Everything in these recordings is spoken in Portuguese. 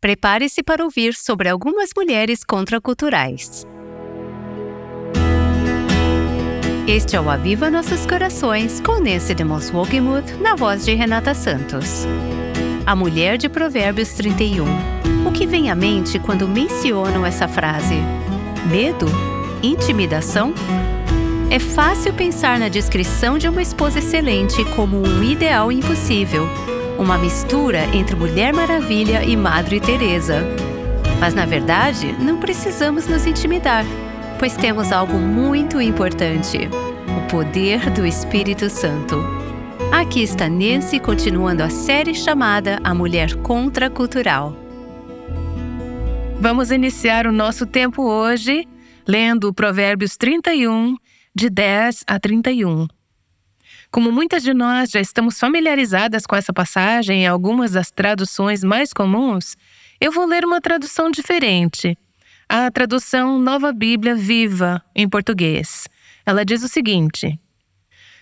Prepare-se para ouvir sobre algumas mulheres contraculturais. Este é o Aviva Nossos Corações com Nancy de Wogemuth na voz de Renata Santos. A mulher de Provérbios 31. O que vem à mente quando mencionam essa frase? Medo? Intimidação? É fácil pensar na descrição de uma esposa excelente como um ideal impossível uma mistura entre Mulher Maravilha e Madre Teresa. Mas na verdade, não precisamos nos intimidar, pois temos algo muito importante: o poder do Espírito Santo. Aqui está Nancy continuando a série chamada A Mulher Contracultural. Vamos iniciar o nosso tempo hoje lendo Provérbios 31, de 10 a 31. Como muitas de nós já estamos familiarizadas com essa passagem em algumas das traduções mais comuns, eu vou ler uma tradução diferente. A tradução Nova Bíblia Viva, em português. Ela diz o seguinte: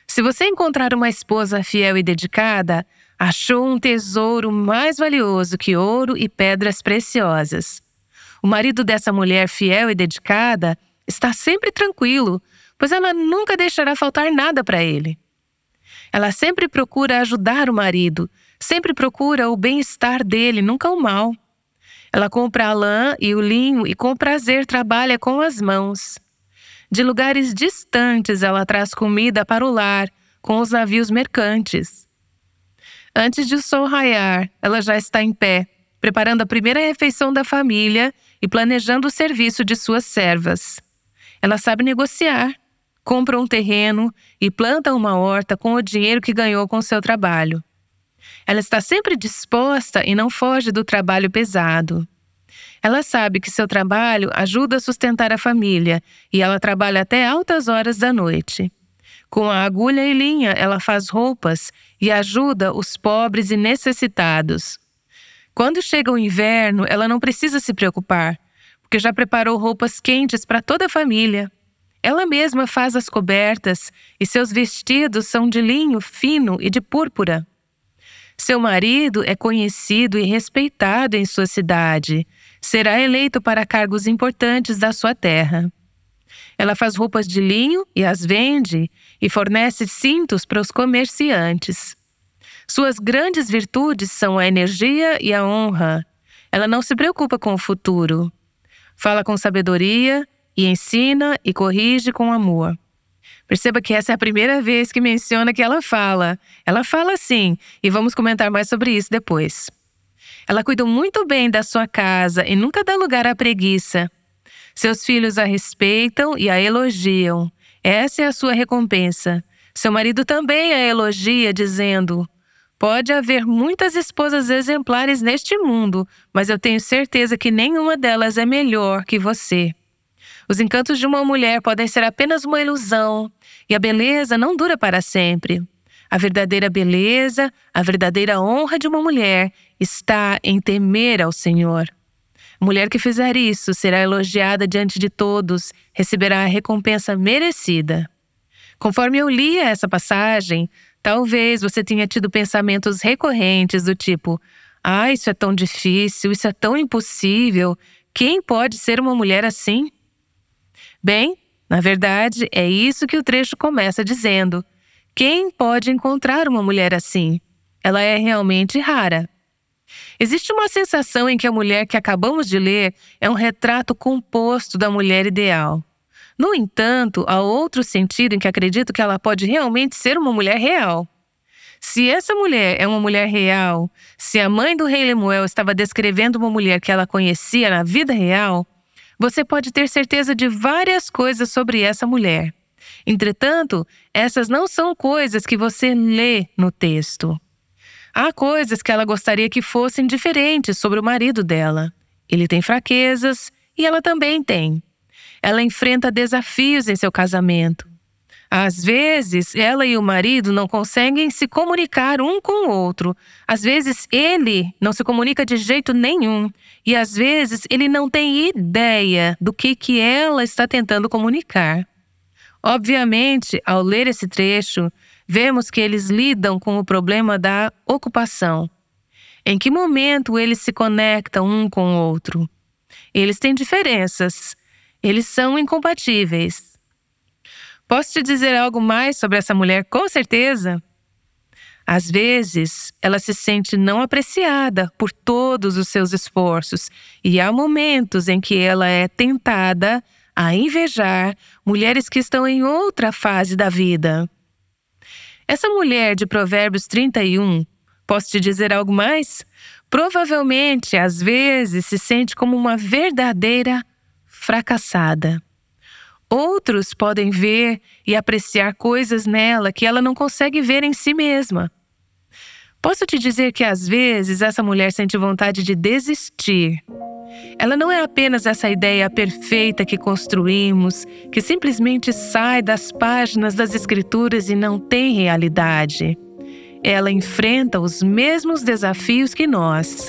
Se você encontrar uma esposa fiel e dedicada, achou um tesouro mais valioso que ouro e pedras preciosas. O marido dessa mulher fiel e dedicada está sempre tranquilo, pois ela nunca deixará faltar nada para ele. Ela sempre procura ajudar o marido, sempre procura o bem-estar dele, nunca o mal. Ela compra a lã e o linho e com prazer trabalha com as mãos. De lugares distantes ela traz comida para o lar, com os navios mercantes. Antes de o sol raiar, ela já está em pé, preparando a primeira refeição da família e planejando o serviço de suas servas. Ela sabe negociar compra um terreno e planta uma horta com o dinheiro que ganhou com seu trabalho. Ela está sempre disposta e não foge do trabalho pesado. Ela sabe que seu trabalho ajuda a sustentar a família e ela trabalha até altas horas da noite. Com a agulha e linha, ela faz roupas e ajuda os pobres e necessitados. Quando chega o inverno, ela não precisa se preocupar, porque já preparou roupas quentes para toda a família. Ela mesma faz as cobertas e seus vestidos são de linho fino e de púrpura. Seu marido é conhecido e respeitado em sua cidade. Será eleito para cargos importantes da sua terra. Ela faz roupas de linho e as vende, e fornece cintos para os comerciantes. Suas grandes virtudes são a energia e a honra. Ela não se preocupa com o futuro. Fala com sabedoria e ensina e corrige com amor. Perceba que essa é a primeira vez que menciona que ela fala. Ela fala sim, e vamos comentar mais sobre isso depois. Ela cuida muito bem da sua casa e nunca dá lugar à preguiça. Seus filhos a respeitam e a elogiam. Essa é a sua recompensa. Seu marido também a elogia, dizendo: Pode haver muitas esposas exemplares neste mundo, mas eu tenho certeza que nenhuma delas é melhor que você. Os encantos de uma mulher podem ser apenas uma ilusão, e a beleza não dura para sempre. A verdadeira beleza, a verdadeira honra de uma mulher está em temer ao Senhor. A mulher que fizer isso será elogiada diante de todos, receberá a recompensa merecida. Conforme eu lia essa passagem, talvez você tenha tido pensamentos recorrentes do tipo: ah, isso é tão difícil, isso é tão impossível. Quem pode ser uma mulher assim? Bem, na verdade, é isso que o trecho começa dizendo. Quem pode encontrar uma mulher assim? Ela é realmente rara. Existe uma sensação em que a mulher que acabamos de ler é um retrato composto da mulher ideal. No entanto, há outro sentido em que acredito que ela pode realmente ser uma mulher real. Se essa mulher é uma mulher real, se a mãe do rei Lemuel estava descrevendo uma mulher que ela conhecia na vida real, você pode ter certeza de várias coisas sobre essa mulher. Entretanto, essas não são coisas que você lê no texto. Há coisas que ela gostaria que fossem diferentes sobre o marido dela. Ele tem fraquezas e ela também tem. Ela enfrenta desafios em seu casamento. Às vezes, ela e o marido não conseguem se comunicar um com o outro. Às vezes, ele não se comunica de jeito nenhum. E às vezes, ele não tem ideia do que, que ela está tentando comunicar. Obviamente, ao ler esse trecho, vemos que eles lidam com o problema da ocupação. Em que momento eles se conectam um com o outro? Eles têm diferenças. Eles são incompatíveis. Posso te dizer algo mais sobre essa mulher com certeza? Às vezes, ela se sente não apreciada por todos os seus esforços, e há momentos em que ela é tentada a invejar mulheres que estão em outra fase da vida. Essa mulher de Provérbios 31, posso te dizer algo mais? Provavelmente, às vezes, se sente como uma verdadeira fracassada. Outros podem ver e apreciar coisas nela que ela não consegue ver em si mesma. Posso te dizer que às vezes essa mulher sente vontade de desistir. Ela não é apenas essa ideia perfeita que construímos, que simplesmente sai das páginas das Escrituras e não tem realidade. Ela enfrenta os mesmos desafios que nós.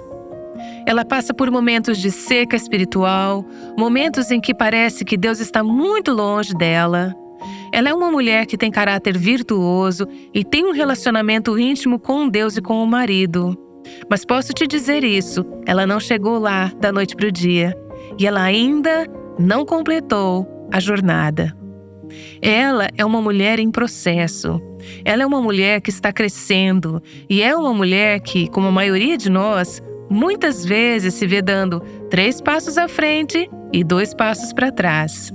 Ela passa por momentos de seca espiritual, momentos em que parece que Deus está muito longe dela. Ela é uma mulher que tem caráter virtuoso e tem um relacionamento íntimo com Deus e com o marido. Mas posso te dizer isso: ela não chegou lá da noite para o dia e ela ainda não completou a jornada. Ela é uma mulher em processo. Ela é uma mulher que está crescendo e é uma mulher que, como a maioria de nós, muitas vezes se vê dando três passos à frente e dois passos para trás.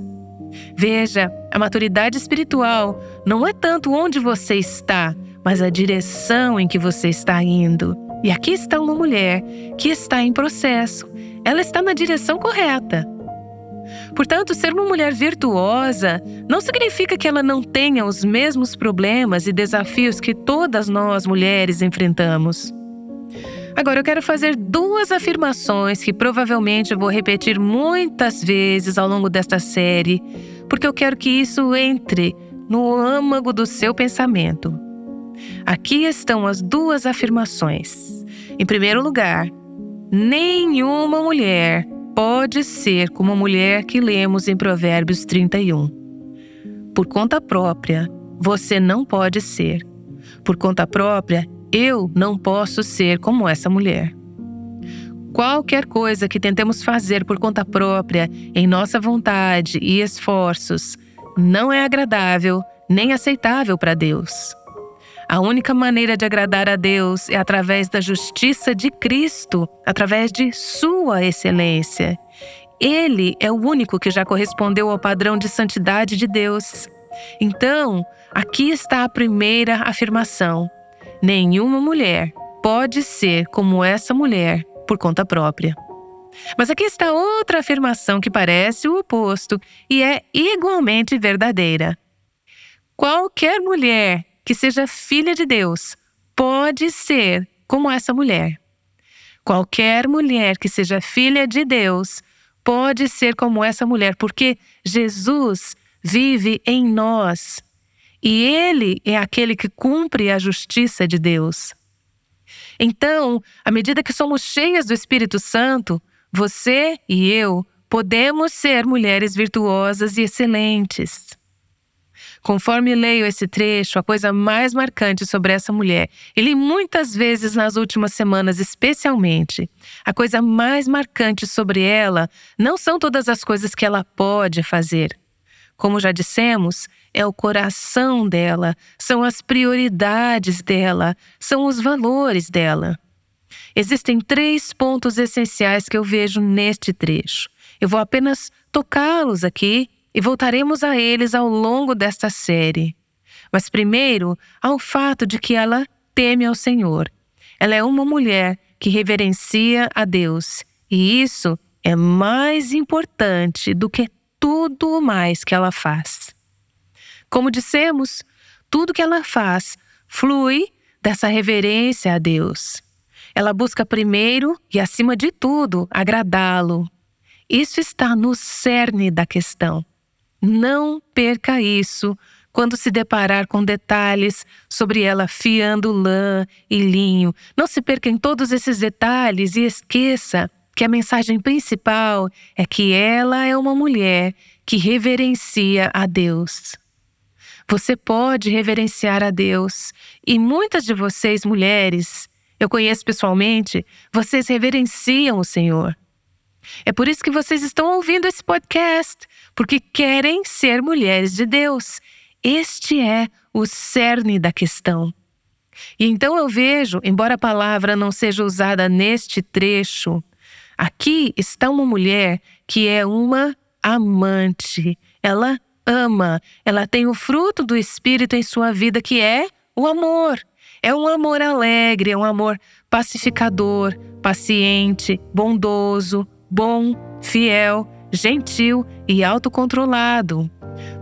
Veja, a maturidade espiritual não é tanto onde você está, mas a direção em que você está indo. E aqui está uma mulher que está em processo. Ela está na direção correta. Portanto, ser uma mulher virtuosa não significa que ela não tenha os mesmos problemas e desafios que todas nós mulheres enfrentamos. Agora, eu quero fazer duas afirmações que provavelmente eu vou repetir muitas vezes ao longo desta série, porque eu quero que isso entre no âmago do seu pensamento. Aqui estão as duas afirmações. Em primeiro lugar, nenhuma mulher pode ser como a mulher que lemos em Provérbios 31. Por conta própria, você não pode ser. Por conta própria, eu não posso ser como essa mulher. Qualquer coisa que tentemos fazer por conta própria, em nossa vontade e esforços, não é agradável nem aceitável para Deus. A única maneira de agradar a Deus é através da justiça de Cristo, através de Sua excelência. Ele é o único que já correspondeu ao padrão de santidade de Deus. Então, aqui está a primeira afirmação: Nenhuma mulher pode ser como essa mulher por conta própria. Mas aqui está outra afirmação que parece o oposto e é igualmente verdadeira. Qualquer mulher que seja filha de Deus pode ser como essa mulher. Qualquer mulher que seja filha de Deus pode ser como essa mulher, porque Jesus vive em nós e ele é aquele que cumpre a justiça de Deus. Então, à medida que somos cheias do Espírito Santo, você e eu podemos ser mulheres virtuosas e excelentes. Conforme leio esse trecho, a coisa mais marcante sobre essa mulher, e li muitas vezes nas últimas semanas, especialmente, a coisa mais marcante sobre ela não são todas as coisas que ela pode fazer. Como já dissemos, é o coração dela, são as prioridades dela, são os valores dela. Existem três pontos essenciais que eu vejo neste trecho. Eu vou apenas tocá-los aqui e voltaremos a eles ao longo desta série. Mas primeiro, ao fato de que ela teme ao Senhor. Ela é uma mulher que reverencia a Deus, e isso é mais importante do que tudo mais que ela faz. Como dissemos, tudo que ela faz flui dessa reverência a Deus. Ela busca primeiro e, acima de tudo, agradá-lo. Isso está no cerne da questão. Não perca isso quando se deparar com detalhes sobre ela fiando lã e linho. Não se perca em todos esses detalhes e esqueça que a mensagem principal é que ela é uma mulher que reverencia a Deus. Você pode reverenciar a Deus. E muitas de vocês, mulheres, eu conheço pessoalmente, vocês reverenciam o Senhor. É por isso que vocês estão ouvindo esse podcast, porque querem ser mulheres de Deus. Este é o cerne da questão. E então eu vejo, embora a palavra não seja usada neste trecho, aqui está uma mulher que é uma amante. Ela ama, ela tem o fruto do Espírito em sua vida, que é o amor. É um amor alegre, é um amor pacificador, paciente, bondoso, bom, fiel, gentil e autocontrolado.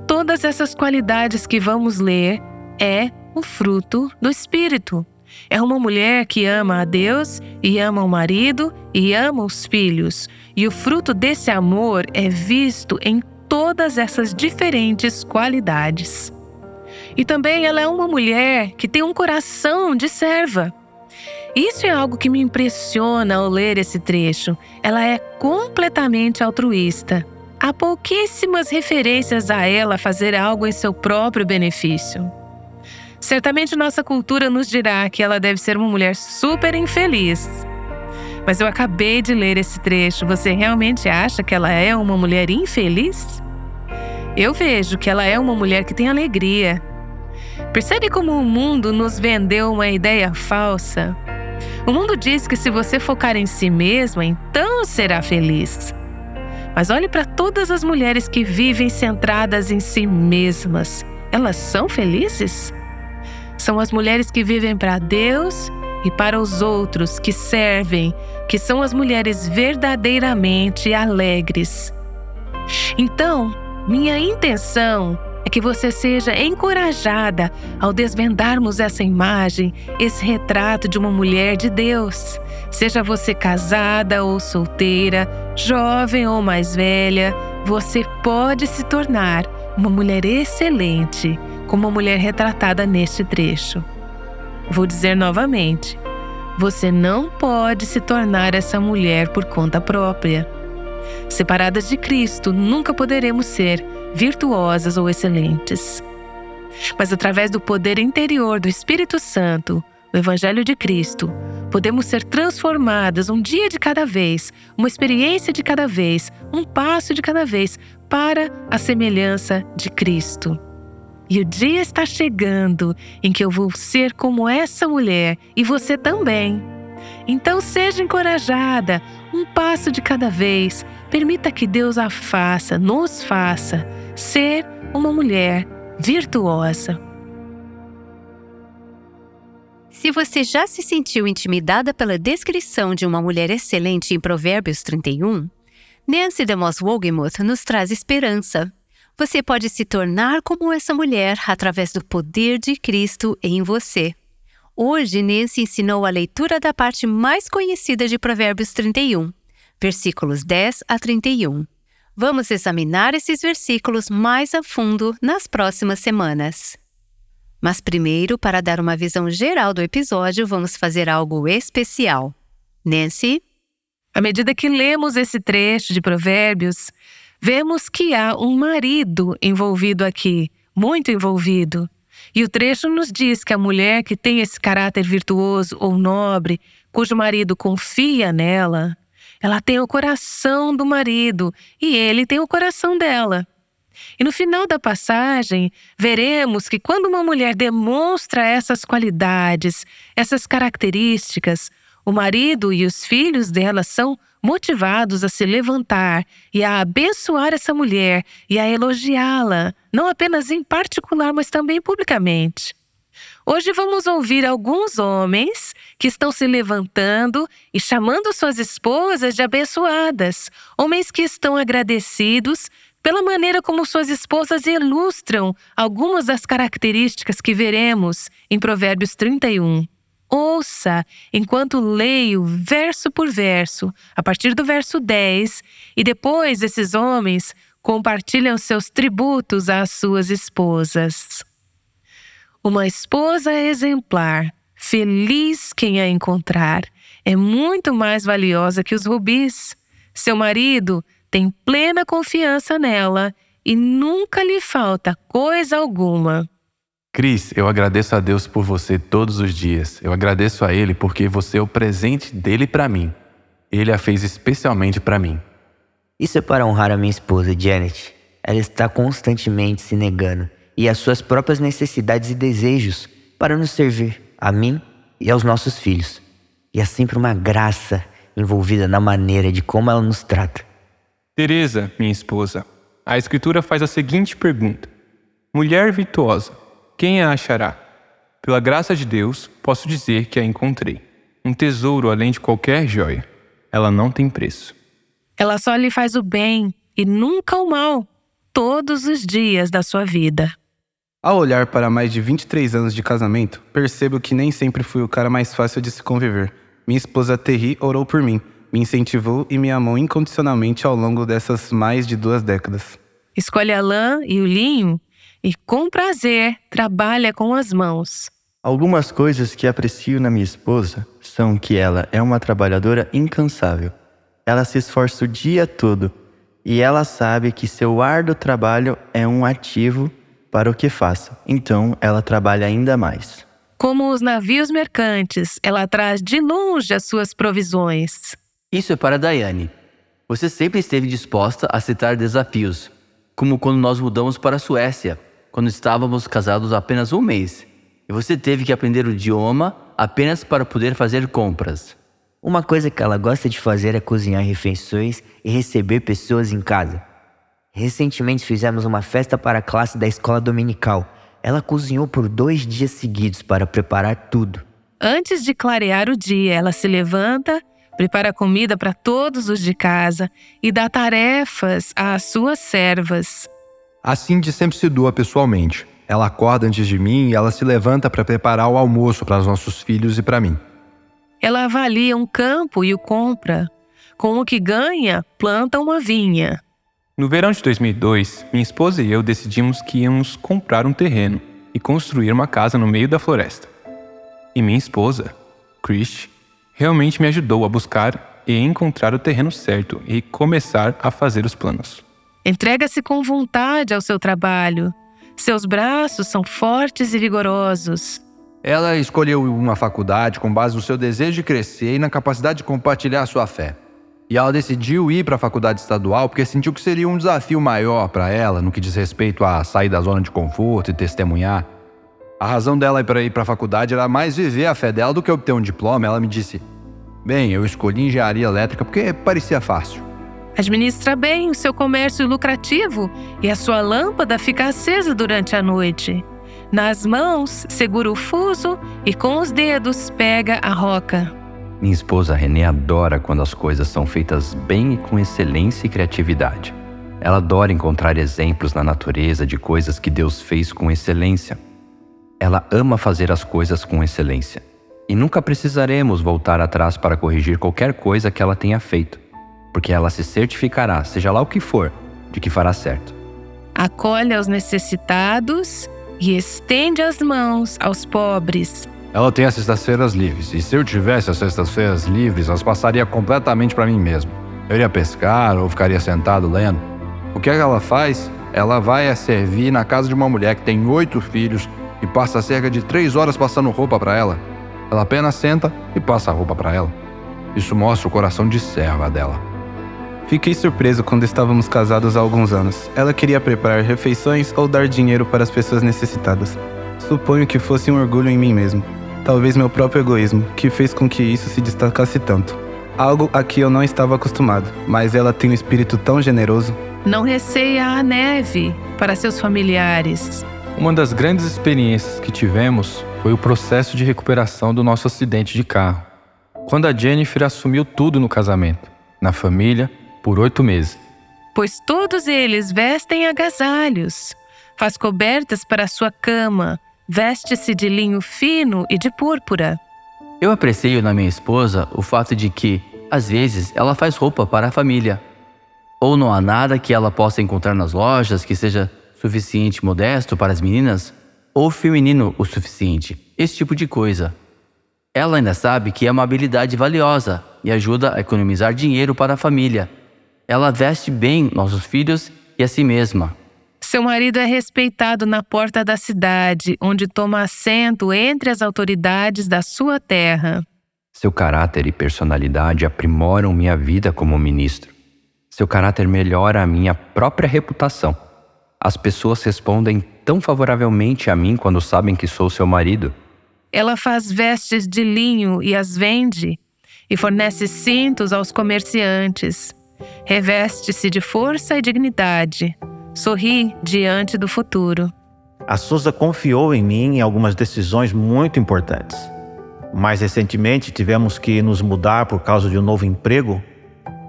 Todas essas qualidades que vamos ler é o fruto do Espírito. É uma mulher que ama a Deus e ama o marido e ama os filhos. E o fruto desse amor é visto em todas essas diferentes qualidades. E também ela é uma mulher que tem um coração de serva. Isso é algo que me impressiona ao ler esse trecho. Ela é completamente altruísta. Há pouquíssimas referências a ela fazer algo em seu próprio benefício. Certamente nossa cultura nos dirá que ela deve ser uma mulher super infeliz. Mas eu acabei de ler esse trecho. Você realmente acha que ela é uma mulher infeliz? Eu vejo que ela é uma mulher que tem alegria. Percebe como o mundo nos vendeu uma ideia falsa? O mundo diz que se você focar em si mesma, então será feliz. Mas olhe para todas as mulheres que vivem centradas em si mesmas. Elas são felizes? São as mulheres que vivem para Deus e para os outros, que servem, que são as mulheres verdadeiramente alegres. Então, minha intenção é que você seja encorajada ao desvendarmos essa imagem, esse retrato de uma mulher de Deus. Seja você casada ou solteira, jovem ou mais velha, você pode se tornar uma mulher excelente, como a mulher retratada neste trecho. Vou dizer novamente: você não pode se tornar essa mulher por conta própria. Separadas de Cristo, nunca poderemos ser virtuosas ou excelentes. Mas através do poder interior do Espírito Santo, o Evangelho de Cristo, podemos ser transformadas um dia de cada vez, uma experiência de cada vez, um passo de cada vez, para a semelhança de Cristo. E o dia está chegando em que eu vou ser como essa mulher e você também. Então seja encorajada, um passo de cada vez. Permita que Deus a faça, nos faça ser uma mulher virtuosa. Se você já se sentiu intimidada pela descrição de uma mulher excelente em Provérbios 31, Nancy DeMoss Wogemuth nos traz esperança. Você pode se tornar como essa mulher através do poder de Cristo em você. Hoje, Nancy ensinou a leitura da parte mais conhecida de Provérbios 31, versículos 10 a 31. Vamos examinar esses versículos mais a fundo nas próximas semanas. Mas primeiro, para dar uma visão geral do episódio, vamos fazer algo especial. Nancy? À medida que lemos esse trecho de Provérbios, vemos que há um marido envolvido aqui, muito envolvido. E o trecho nos diz que a mulher que tem esse caráter virtuoso ou nobre, cujo marido confia nela, ela tem o coração do marido e ele tem o coração dela. E no final da passagem, veremos que quando uma mulher demonstra essas qualidades, essas características, o marido e os filhos dela são motivados a se levantar e a abençoar essa mulher e a elogiá-la, não apenas em particular, mas também publicamente. Hoje vamos ouvir alguns homens que estão se levantando e chamando suas esposas de abençoadas, homens que estão agradecidos pela maneira como suas esposas ilustram algumas das características que veremos em Provérbios 31. Ouça enquanto leio verso por verso, a partir do verso 10, e depois esses homens compartilham seus tributos às suas esposas. Uma esposa exemplar, feliz quem a encontrar, é muito mais valiosa que os rubis. Seu marido tem plena confiança nela e nunca lhe falta coisa alguma. Cris, eu agradeço a Deus por você todos os dias. Eu agradeço a Ele porque você é o presente dele para mim. Ele a fez especialmente para mim. Isso é para honrar a minha esposa, Janet. Ela está constantemente se negando e às suas próprias necessidades e desejos para nos servir, a mim e aos nossos filhos. E há sempre uma graça envolvida na maneira de como ela nos trata. Teresa, minha esposa, a Escritura faz a seguinte pergunta: Mulher virtuosa, quem a achará? Pela graça de Deus, posso dizer que a encontrei. Um tesouro além de qualquer joia. Ela não tem preço. Ela só lhe faz o bem e nunca o mal, todos os dias da sua vida. Ao olhar para mais de 23 anos de casamento, percebo que nem sempre fui o cara mais fácil de se conviver. Minha esposa Terry orou por mim, me incentivou e me amou incondicionalmente ao longo dessas mais de duas décadas. Escolhe a lã e o linho e, com prazer, trabalha com as mãos. Algumas coisas que aprecio na minha esposa são que ela é uma trabalhadora incansável. Ela se esforça o dia todo e ela sabe que seu árduo trabalho é um ativo para o que faça. Então, ela trabalha ainda mais. Como os navios mercantes, ela traz de longe as suas provisões. Isso é para Daiane. Você sempre esteve disposta a aceitar desafios, como quando nós mudamos para a Suécia, quando estávamos casados há apenas um mês, e você teve que aprender o idioma apenas para poder fazer compras. Uma coisa que ela gosta de fazer é cozinhar refeições e receber pessoas em casa. Recentemente fizemos uma festa para a classe da escola dominical. Ela cozinhou por dois dias seguidos para preparar tudo. Antes de clarear o dia, ela se levanta, prepara comida para todos os de casa e dá tarefas às suas servas. A Cindy sempre se doa pessoalmente. Ela acorda antes de mim e ela se levanta para preparar o almoço para os nossos filhos e para mim. Ela avalia um campo e o compra. Com o que ganha, planta uma vinha. No verão de 2002, minha esposa e eu decidimos que íamos comprar um terreno e construir uma casa no meio da floresta. E minha esposa, Chris, realmente me ajudou a buscar e encontrar o terreno certo e começar a fazer os planos. Entrega-se com vontade ao seu trabalho. Seus braços são fortes e vigorosos. Ela escolheu uma faculdade com base no seu desejo de crescer e na capacidade de compartilhar sua fé. E ela decidiu ir para a faculdade estadual porque sentiu que seria um desafio maior para ela no que diz respeito a sair da zona de conforto e testemunhar. A razão dela para ir para a faculdade era mais viver a fé dela do que obter um diploma. Ela me disse: Bem, eu escolhi engenharia elétrica porque parecia fácil. Administra bem o seu comércio lucrativo e a sua lâmpada fica acesa durante a noite. Nas mãos, segura o fuso e com os dedos pega a roca. Minha esposa Renée adora quando as coisas são feitas bem e com excelência e criatividade. Ela adora encontrar exemplos na natureza de coisas que Deus fez com excelência. Ela ama fazer as coisas com excelência. E nunca precisaremos voltar atrás para corrigir qualquer coisa que ela tenha feito, porque ela se certificará, seja lá o que for, de que fará certo. Acolhe aos necessitados e estende as mãos aos pobres. Ela tem as sextas-feiras livres, e se eu tivesse as sextas-feiras livres, as passaria completamente para mim mesmo. Eu iria pescar ou ficaria sentado lendo. O que ela faz? Ela vai a servir na casa de uma mulher que tem oito filhos e passa cerca de três horas passando roupa para ela. Ela apenas senta e passa a roupa para ela. Isso mostra o coração de serva dela. Fiquei surpreso quando estávamos casados há alguns anos. Ela queria preparar refeições ou dar dinheiro para as pessoas necessitadas. Suponho que fosse um orgulho em mim mesmo talvez meu próprio egoísmo, que fez com que isso se destacasse tanto. Algo a que eu não estava acostumado, mas ela tem um espírito tão generoso. Não receia a neve para seus familiares. Uma das grandes experiências que tivemos foi o processo de recuperação do nosso acidente de carro. Quando a Jennifer assumiu tudo no casamento, na família, por oito meses. Pois todos eles vestem agasalhos, faz cobertas para sua cama, Veste-se de linho fino e de púrpura. Eu aprecio na minha esposa o fato de que, às vezes, ela faz roupa para a família. Ou não há nada que ela possa encontrar nas lojas que seja suficiente modesto para as meninas, ou feminino o suficiente, esse tipo de coisa. Ela ainda sabe que é uma habilidade valiosa e ajuda a economizar dinheiro para a família. Ela veste bem nossos filhos e a si mesma. Seu marido é respeitado na porta da cidade, onde toma assento entre as autoridades da sua terra. Seu caráter e personalidade aprimoram minha vida como ministro. Seu caráter melhora a minha própria reputação. As pessoas respondem tão favoravelmente a mim quando sabem que sou seu marido. Ela faz vestes de linho e as vende, e fornece cintos aos comerciantes. Reveste-se de força e dignidade. Sorri diante do futuro. A Souza confiou em mim em algumas decisões muito importantes. Mais recentemente, tivemos que nos mudar por causa de um novo emprego,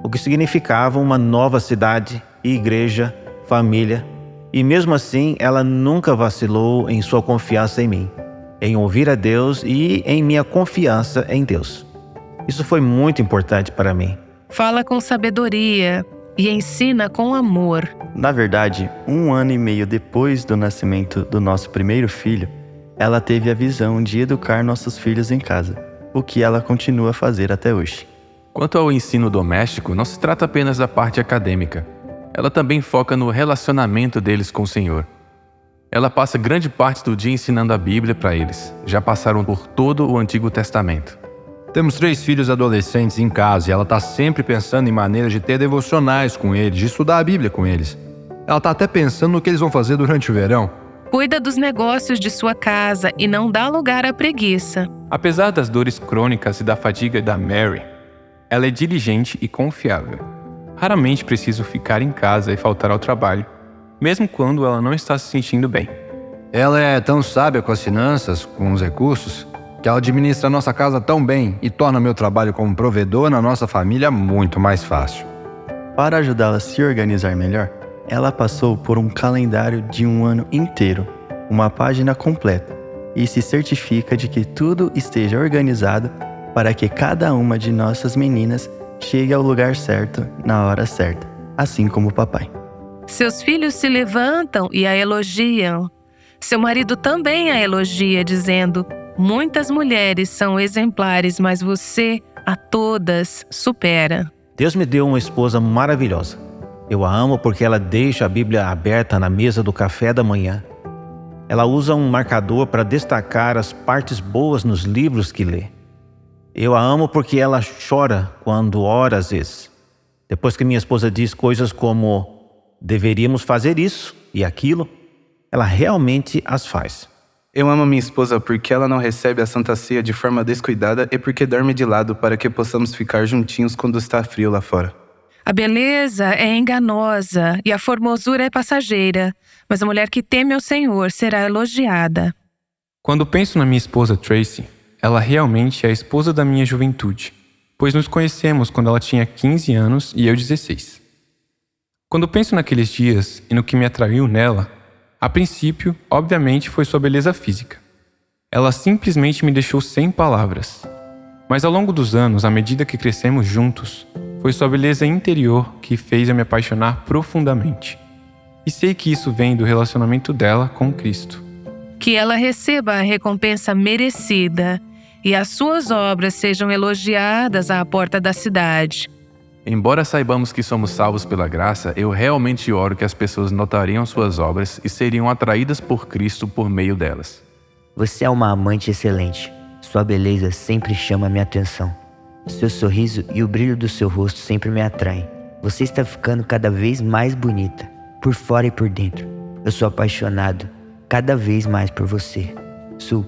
o que significava uma nova cidade, igreja, família. E mesmo assim, ela nunca vacilou em sua confiança em mim, em ouvir a Deus e em minha confiança em Deus. Isso foi muito importante para mim. Fala com sabedoria e ensina com amor. Na verdade, um ano e meio depois do nascimento do nosso primeiro filho, ela teve a visão de educar nossos filhos em casa, o que ela continua a fazer até hoje. Quanto ao ensino doméstico, não se trata apenas da parte acadêmica. Ela também foca no relacionamento deles com o Senhor. Ela passa grande parte do dia ensinando a Bíblia para eles. Já passaram por todo o Antigo Testamento. Temos três filhos adolescentes em casa e ela está sempre pensando em maneiras de ter devocionais com eles, de estudar a Bíblia com eles. Ela está até pensando no que eles vão fazer durante o verão. Cuida dos negócios de sua casa e não dá lugar à preguiça. Apesar das dores crônicas e da fadiga da Mary, ela é diligente e confiável. Raramente preciso ficar em casa e faltar ao trabalho, mesmo quando ela não está se sentindo bem. Ela é tão sábia com as finanças, com os recursos, que ela administra a nossa casa tão bem e torna meu trabalho como provedor na nossa família muito mais fácil. Para ajudá-la a se organizar melhor, ela passou por um calendário de um ano inteiro, uma página completa, e se certifica de que tudo esteja organizado para que cada uma de nossas meninas chegue ao lugar certo na hora certa, assim como o papai. Seus filhos se levantam e a elogiam. Seu marido também a elogia, dizendo: Muitas mulheres são exemplares, mas você a todas supera. Deus me deu uma esposa maravilhosa. Eu a amo porque ela deixa a Bíblia aberta na mesa do café da manhã. Ela usa um marcador para destacar as partes boas nos livros que lê. Eu a amo porque ela chora quando ora às vezes. Depois que minha esposa diz coisas como deveríamos fazer isso e aquilo, ela realmente as faz. Eu amo minha esposa porque ela não recebe a Santa Ceia de forma descuidada e porque dorme de lado para que possamos ficar juntinhos quando está frio lá fora. A beleza é enganosa e a formosura é passageira, mas a mulher que teme ao Senhor será elogiada. Quando penso na minha esposa Tracy, ela realmente é a esposa da minha juventude, pois nos conhecemos quando ela tinha 15 anos e eu 16. Quando penso naqueles dias e no que me atraiu nela, a princípio, obviamente, foi sua beleza física. Ela simplesmente me deixou sem palavras. Mas ao longo dos anos, à medida que crescemos juntos, foi sua beleza interior que fez eu me apaixonar profundamente. E sei que isso vem do relacionamento dela com Cristo. Que ela receba a recompensa merecida e as suas obras sejam elogiadas à porta da cidade. Embora saibamos que somos salvos pela graça, eu realmente oro que as pessoas notariam suas obras e seriam atraídas por Cristo por meio delas. Você é uma amante excelente. Sua beleza sempre chama minha atenção. Seu sorriso e o brilho do seu rosto sempre me atraem. Você está ficando cada vez mais bonita, por fora e por dentro. Eu sou apaixonado cada vez mais por você. Su,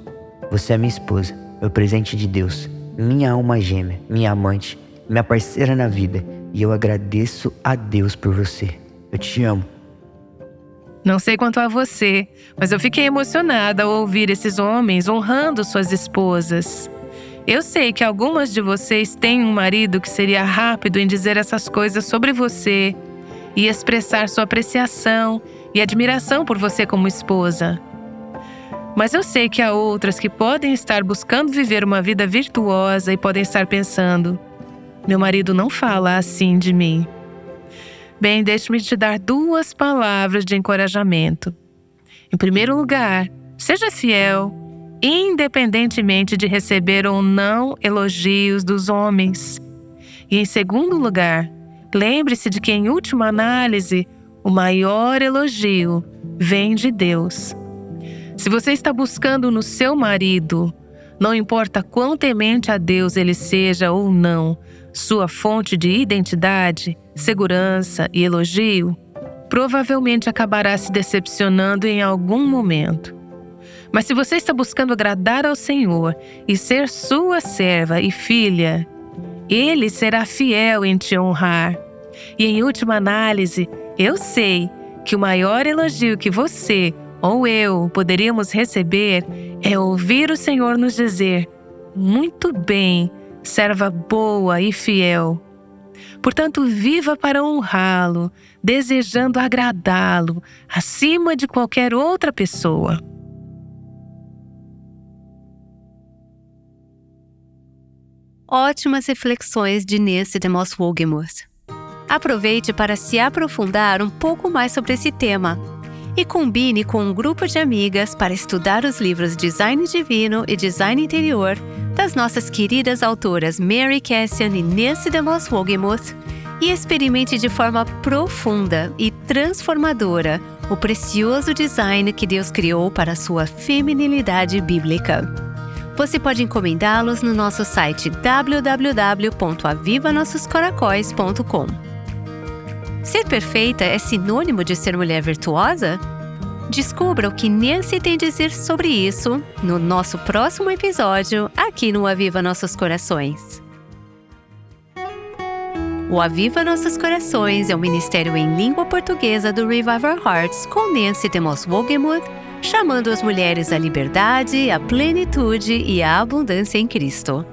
você é minha esposa, meu presente de Deus, minha alma gêmea, minha amante, minha parceira na vida, e eu agradeço a Deus por você. Eu te amo. Não sei quanto a você, mas eu fiquei emocionada ao ouvir esses homens honrando suas esposas. Eu sei que algumas de vocês têm um marido que seria rápido em dizer essas coisas sobre você e expressar sua apreciação e admiração por você como esposa. Mas eu sei que há outras que podem estar buscando viver uma vida virtuosa e podem estar pensando: meu marido não fala assim de mim. Bem, deixe-me te dar duas palavras de encorajamento. Em primeiro lugar, seja fiel independentemente de receber ou não elogios dos homens. E em segundo lugar, lembre-se de que, em última análise, o maior elogio vem de Deus. Se você está buscando no seu marido, não importa quão temente a Deus ele seja ou não, sua fonte de identidade, segurança e elogio, provavelmente acabará se decepcionando em algum momento. Mas se você está buscando agradar ao Senhor e ser sua serva e filha, Ele será fiel em te honrar. E em última análise, eu sei que o maior elogio que você ou eu poderíamos receber é ouvir o Senhor nos dizer: Muito bem, serva boa e fiel. Portanto, viva para honrá-lo, desejando agradá-lo acima de qualquer outra pessoa. Ótimas reflexões de Nesse de Moss Wogemuth. Aproveite para se aprofundar um pouco mais sobre esse tema e combine com um grupo de amigas para estudar os livros Design Divino e Design Interior das nossas queridas autoras Mary Cassian e Nancy DeMoss Wogemuth e experimente de forma profunda e transformadora o precioso design que Deus criou para a sua feminilidade bíblica. Você pode encomendá-los no nosso site www.avivanossoscoracóis.com. Ser perfeita é sinônimo de ser mulher virtuosa? Descubra o que Nancy tem a dizer sobre isso no nosso próximo episódio aqui no Aviva Nossos Corações. O Aviva Nossos Corações é um ministério em língua portuguesa do Revival Hearts com Nancy Demos Wogemuth, chamando as mulheres à liberdade, à plenitude e à abundância em Cristo.